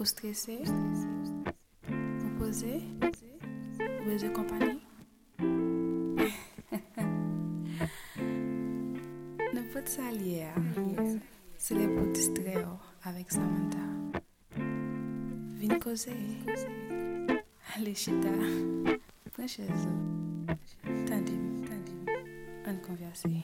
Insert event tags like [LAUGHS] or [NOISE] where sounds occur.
Ou stressé? Ou posé? Ou besoin de compagnie? [LAUGHS] Ne pas te salir. Hein. C'est les pour distraire oh, avec Samantha. Viens causer. Allez, chita. Prends chez eux. Tandis tandem. On converser.